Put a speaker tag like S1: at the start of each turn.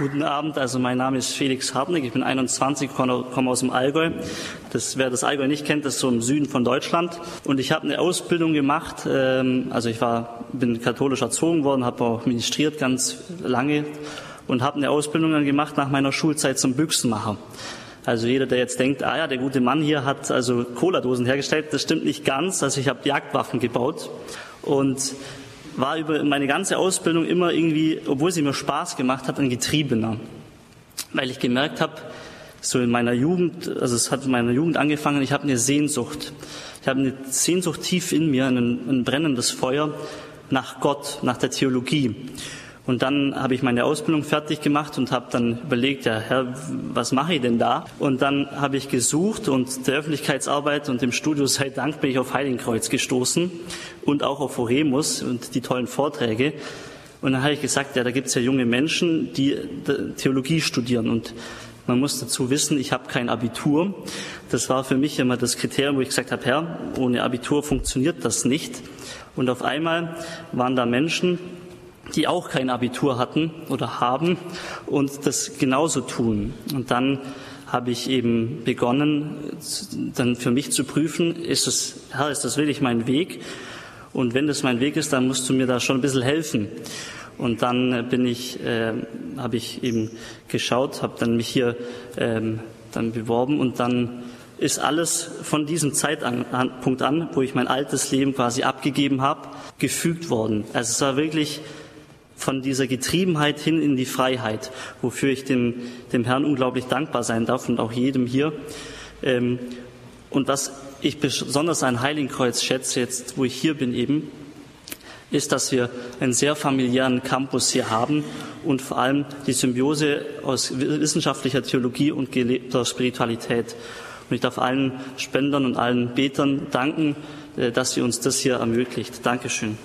S1: Guten Abend, also mein Name ist Felix Hartnick, ich bin 21, komme aus dem Allgäu. Das, wer das Allgäu nicht kennt, das ist so im Süden von Deutschland. Und ich habe eine Ausbildung gemacht, ähm, also ich war, bin katholisch erzogen worden, habe auch ministriert ganz lange und habe eine Ausbildung dann gemacht nach meiner Schulzeit zum Büchsenmacher. Also jeder, der jetzt denkt, ah ja, der gute Mann hier hat also Cola-Dosen hergestellt, das stimmt nicht ganz. Also ich habe Jagdwaffen gebaut und war über meine ganze Ausbildung immer irgendwie, obwohl sie mir Spaß gemacht hat, ein Getriebener. Weil ich gemerkt habe, so in meiner Jugend, also es hat in meiner Jugend angefangen, ich habe eine Sehnsucht. Ich habe eine Sehnsucht tief in mir, ein, ein brennendes Feuer nach Gott, nach der Theologie. Und dann habe ich meine Ausbildung fertig gemacht und habe dann überlegt, ja, Herr, was mache ich denn da? Und dann habe ich gesucht und der Öffentlichkeitsarbeit und dem Studio sei Dank bin ich auf Heiligenkreuz gestoßen und auch auf Oremus und die tollen Vorträge. Und dann habe ich gesagt, ja, da gibt es ja junge Menschen, die Theologie studieren und man muss dazu wissen, ich habe kein Abitur. Das war für mich immer das Kriterium, wo ich gesagt habe, Herr, ohne Abitur funktioniert das nicht. Und auf einmal waren da Menschen, die auch kein Abitur hatten oder haben und das genauso tun. Und dann habe ich eben begonnen, dann für mich zu prüfen, ist es, Herr, ist das wirklich mein Weg? Und wenn das mein Weg ist, dann musst du mir da schon ein bisschen helfen. Und dann bin ich, äh, habe ich eben geschaut, habe dann mich hier ähm, dann beworben und dann ist alles von diesem Zeitpunkt an, wo ich mein altes Leben quasi abgegeben habe, gefügt worden. Also es war wirklich von dieser Getriebenheit hin in die Freiheit, wofür ich dem, dem Herrn unglaublich dankbar sein darf und auch jedem hier. Ähm, und was ich besonders an Heiligenkreuz schätze, jetzt wo ich hier bin eben, ist, dass wir einen sehr familiären Campus hier haben und vor allem die Symbiose aus wissenschaftlicher Theologie und gelebter Spiritualität. Und ich darf allen Spendern und allen Betern danken, äh, dass sie uns das hier ermöglicht. Dankeschön.